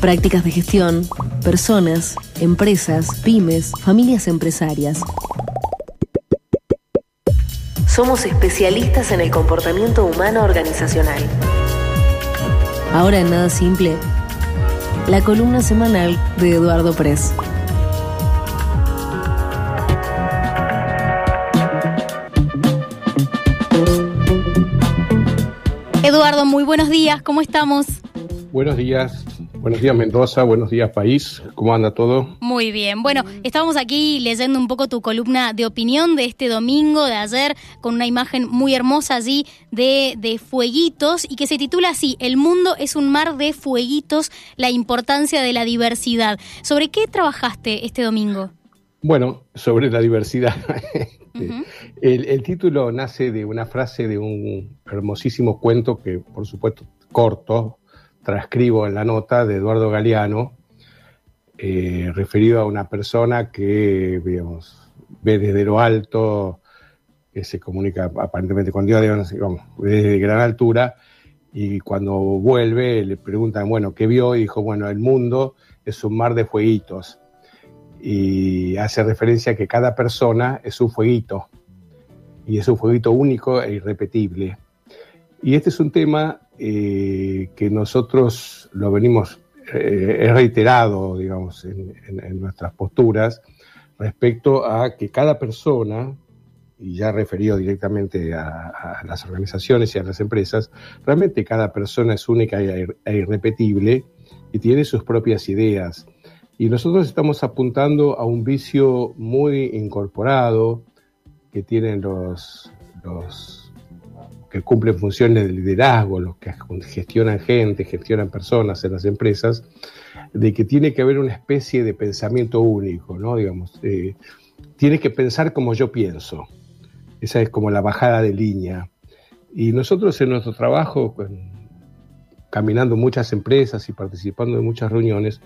Prácticas de gestión, personas, empresas, pymes, familias empresarias. Somos especialistas en el comportamiento humano organizacional. Ahora en Nada Simple, la columna semanal de Eduardo Press. Eduardo, muy buenos días, ¿cómo estamos? Buenos días, buenos días Mendoza, buenos días país, ¿cómo anda todo? Muy bien, bueno, estábamos aquí leyendo un poco tu columna de opinión de este domingo, de ayer, con una imagen muy hermosa allí de, de fueguitos y que se titula así, El mundo es un mar de fueguitos, la importancia de la diversidad. ¿Sobre qué trabajaste este domingo? Bueno, sobre la diversidad. el, título nace de una frase de un hermosísimo cuento que, por supuesto, corto, transcribo en la nota de Eduardo Galeano, eh, referido a una persona que, digamos, ve desde lo alto, que se comunica aparentemente con Dios, digamos, desde gran altura, y cuando vuelve le preguntan, bueno, ¿qué vio? Y dijo, bueno, el mundo es un mar de fueguitos y hace referencia a que cada persona es un fueguito y es un fueguito único e irrepetible. Y este es un tema eh, que nosotros lo venimos, eh, reiterado, digamos, en, nuestras posturas respecto a que cada persona, y ya referido directamente a, las organizaciones y a las empresas, realmente cada persona es única e, e irrepetible y tiene sus propias ideas. Y nosotros estamos apuntando a un vicio muy incorporado que tienen los, los que cumplen funciones de liderazgo, los que gestionan gente, gestionan personas en las empresas, de que tiene que haber una especie de pensamiento único, ¿no? Digamos, eh, tiene que pensar como yo pienso. Esa es como la bajada de línea. Y nosotros en nuestro trabajo, caminando muchas empresas y participando en muchas reuniones,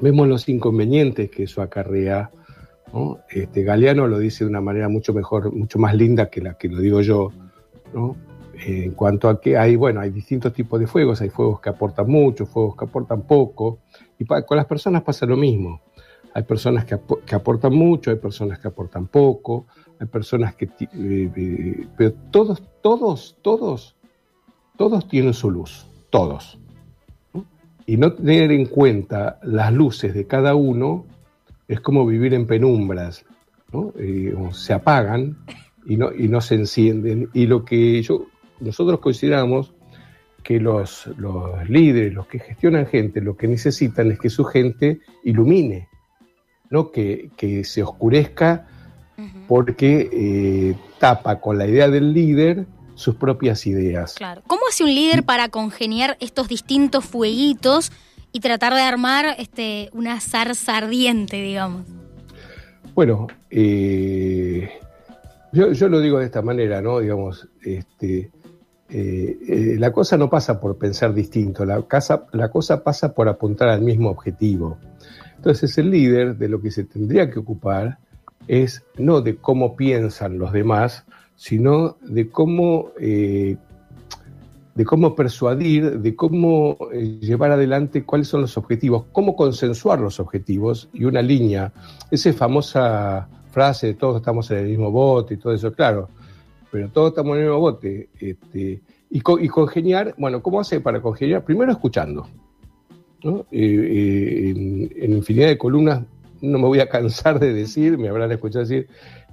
vemos los inconvenientes que eso acarrea. Este, Galeano lo dice de una manera mucho mejor, mucho más linda que la que lo digo yo, en cuanto a que hay, bueno, hay distintos tipos de fuegos, hay fuegos que aportan mucho, fuegos que aportan poco, y con las personas pasa lo mismo. Hay personas que, aportan mucho, hay personas que aportan poco, hay personas que... Eh, eh, pero todos, todos, todos, todos tienen su luz, todos y no tener en cuenta las luces de cada uno es como vivir en penumbras. Eh, se apagan y no, y no se encienden. Y lo que yo, nosotros consideramos que los, los líderes, los que gestionan gente, lo que necesitan es que su gente ilumine, no que, se oscurezca porque eh, tapa con la idea del líder sus propias ideas. Claro. ¿Cómo hace un líder para congeniar estos distintos fueguitos y tratar de armar este, una zarza ardiente, digamos? Bueno, eh, yo, lo digo de esta manera, ¿no? Digamos, este, eh, eh, la cosa no pasa por pensar distinto, la, casa, la cosa pasa por apuntar al mismo objetivo. Entonces el líder de lo que se tendría que ocupar es no de cómo piensan los demás, sino de cómo, eh, de cómo persuadir, de cómo llevar adelante cuáles son los objetivos, cómo consensuar los objetivos y una línea. Esa famosa frase todos estamos en el mismo bote y todo eso, claro, pero todos estamos en el mismo bote. Este, y, congeniar, bueno, ¿cómo hace para congeniar? Primero escuchando. Eh, en, en, infinidad de columnas no me voy a cansar de decir, me habrán escuchado decir,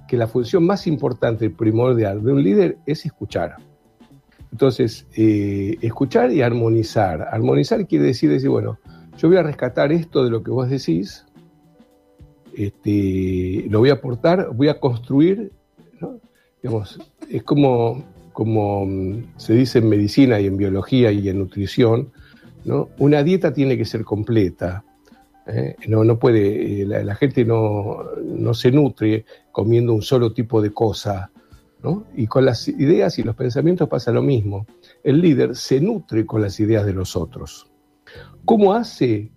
que la función más importante y primordial de un líder es escuchar. Entonces, eh, escuchar y armonizar. Armonizar quiere decir, decir, bueno, yo voy a rescatar esto de lo que vos decís, este, lo voy a aportar, voy a construir, Digamos, es como, como mm, se dice en medicina y en biología y en nutrición, ¿no? Una dieta tiene que ser completa, ¿eh? no, no puede, eh, la, gente no, no, se nutre comiendo un solo tipo de cosa, ¿no? Y con las ideas y los pensamientos pasa lo mismo. El líder se nutre con las ideas de los otros. ¿Cómo hace?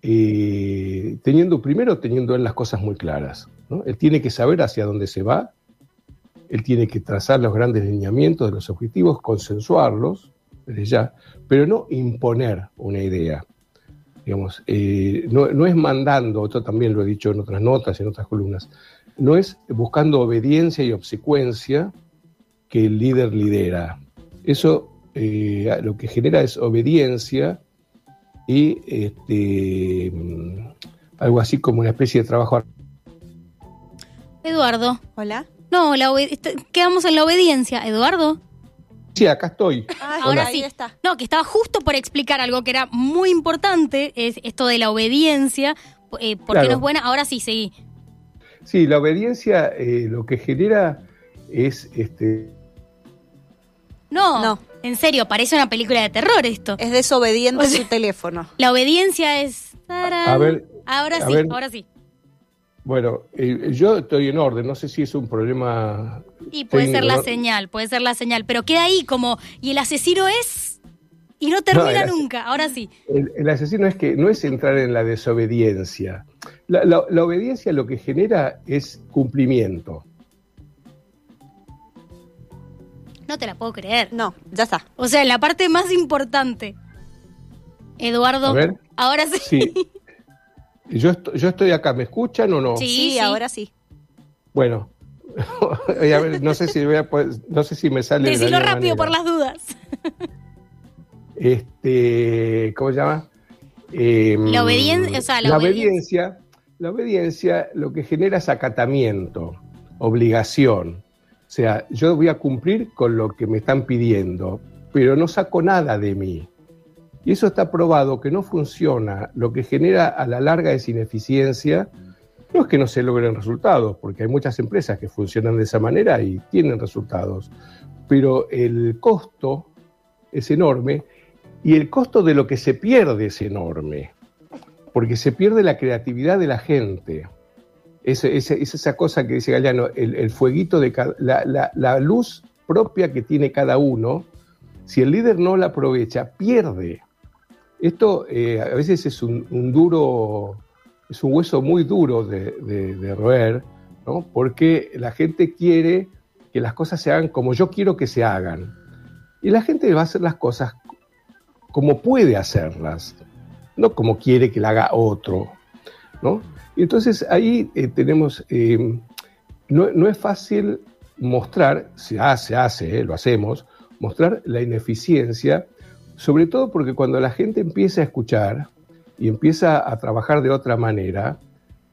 Eh, teniendo primero teniendo él las cosas muy claras. Él tiene que saber hacia dónde se va, él tiene que trazar los grandes lineamientos de los objetivos, consensuarlos desde ya, pero no imponer una idea. Digamos, eh, no, es mandando, esto también lo he dicho en otras notas, en otras columnas, no es buscando obediencia y obsecuencia que el líder lidera. Eso eh, lo que genera es obediencia y este, algo así como una especie de trabajo. Eduardo. Hola. No, la quedamos en la obediencia. Eduardo. Sí, acá estoy. Ahora sí. está. No, que estaba justo por explicar algo que era muy importante, es esto de la obediencia, eh, porque no es buena. Ahora sí, seguí. Sí, la obediencia eh, lo que genera es este. No, no, en serio, parece una película de terror esto. Es desobediente su teléfono. La obediencia es. A ver. Ahora sí, ahora sí. Bueno, eh, yo estoy en orden, no sé si es un problema. Y puede ser la señal, puede ser la señal, pero queda ahí como, y el asesino es. Y no termina nunca, ahora sí. El, asesino es que no es entrar en la desobediencia. La, obediencia lo que genera es cumplimiento. No te la puedo creer. No, ya está. O sea, la parte más importante. Eduardo, ahora sí. sí. Yo, yo estoy acá, ¿me escuchan o no? Sí, ahora sí. Bueno, no sé si voy a no sé si me sale. Decilo rápido por las dudas. Este, ¿cómo se llama? Em, la obediencia, o sea, la, obediencia, la obediencia lo que genera es acatamiento, obligación. O sea, yo voy a cumplir con lo que me están pidiendo, pero no saco nada de mí. Y eso está probado que no funciona. Lo que genera a la larga es ineficiencia. No es que no se logren resultados, porque hay muchas empresas que funcionan de esa manera y tienen resultados. Pero el costo es enorme y el costo de lo que se pierde es enorme, porque se pierde la creatividad de la gente. Es, esa cosa que dice Galeano, el, fueguito de la, luz propia que tiene cada uno, si el líder no la aprovecha, pierde. Esto eh, a veces es un, duro, es un hueso muy duro de, roer, ¿no? porque la gente quiere que las cosas se hagan como yo quiero que se hagan. Y la gente va a hacer las cosas como puede hacerlas, no como quiere que la haga otro. ¿No? Y entonces ahí eh, tenemos, eh, no, es fácil mostrar, se hace, hace, lo hacemos, mostrar la ineficiencia sobre todo porque cuando la gente empieza a escuchar y empieza a trabajar de otra manera,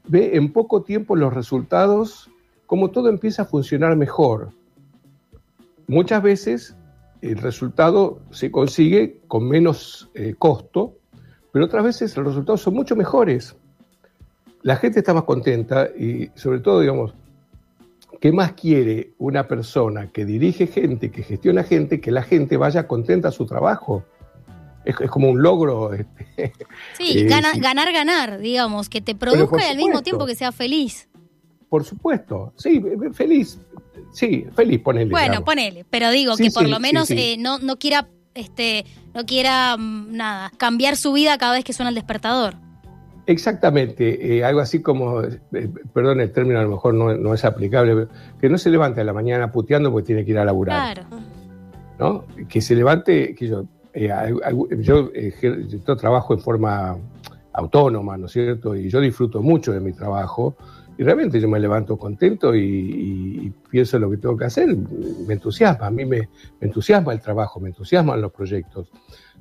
ve en poco tiempo los resultados, como todo empieza a funcionar mejor. Muchas veces el resultado se consigue con menos eh, costo, pero otras veces los resultados son mucho mejores. La gente está más contenta y sobre todo, digamos, ¿qué más quiere una persona que dirige gente, que gestiona gente, que la gente vaya contenta a su trabajo? es, como un logro. Este, sí, eh, ganar, ganar, digamos, que te produzca y al mismo tiempo que sea feliz. Por supuesto, sí, feliz, sí, feliz, ponele. Bueno, ponele, pero digo que por lo menos eh, no, no quiera, este, no quiera mm, nada, cambiar su vida cada vez que suena el despertador. Exactamente, eh, algo así como, perdón, el término a lo mejor no, no, es aplicable, que no se levante a la mañana puteando porque tiene que ir a laburar. Claro. ¿no? Que se levante, que yo, eh, yo, yo, trabajo en forma autónoma, ¿no es cierto? Y yo disfruto mucho de mi trabajo y realmente yo me levanto contento y, pienso en lo que tengo que hacer, me entusiasma, a mí me, entusiasma el trabajo, me entusiasman los proyectos.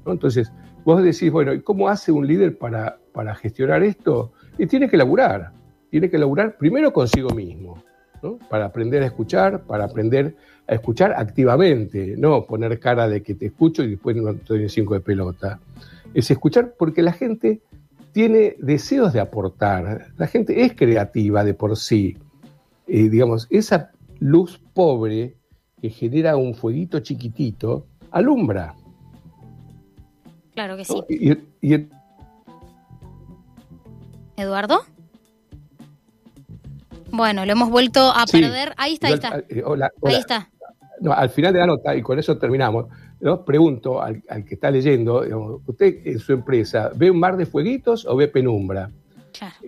Entonces, vos decís, bueno, ¿y cómo hace un líder para, para gestionar esto? Y tiene que laburar, tiene que laburar primero consigo mismo, ¿no? para aprender a escuchar, para aprender a escuchar activamente, no poner cara de que te escucho y después no estoy en cinco de pelota. Es escuchar porque la gente tiene deseos de aportar, la gente es creativa de por sí. Eh, digamos, esa luz pobre que genera un fueguito chiquitito, alumbra. Claro que sí. ¿Eduardo? Bueno, lo hemos vuelto a perder. Ahí está, ahí está. Eh, ahí está al final de la nota, y con eso terminamos, pregunto al, que está leyendo, ¿usted en su empresa ve un mar de fueguitos o ve penumbra?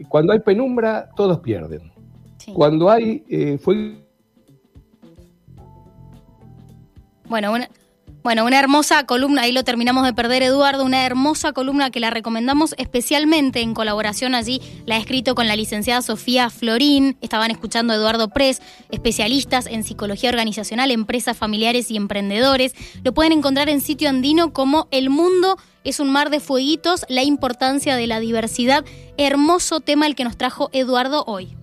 Cuando hay penumbra, todos pierden. Cuando hay eh, Bueno, Bueno, una hermosa columna, ahí lo terminamos de perder Eduardo, una hermosa columna que la recomendamos especialmente en colaboración allí, la ha escrito con la licenciada Sofía Florín, estaban escuchando a Eduardo Press, especialistas en psicología organizacional, empresas familiares y emprendedores. Lo pueden encontrar en sitio andino como El Mundo es un mar de fueguitos, la importancia de la diversidad, hermoso tema el que nos trajo Eduardo hoy.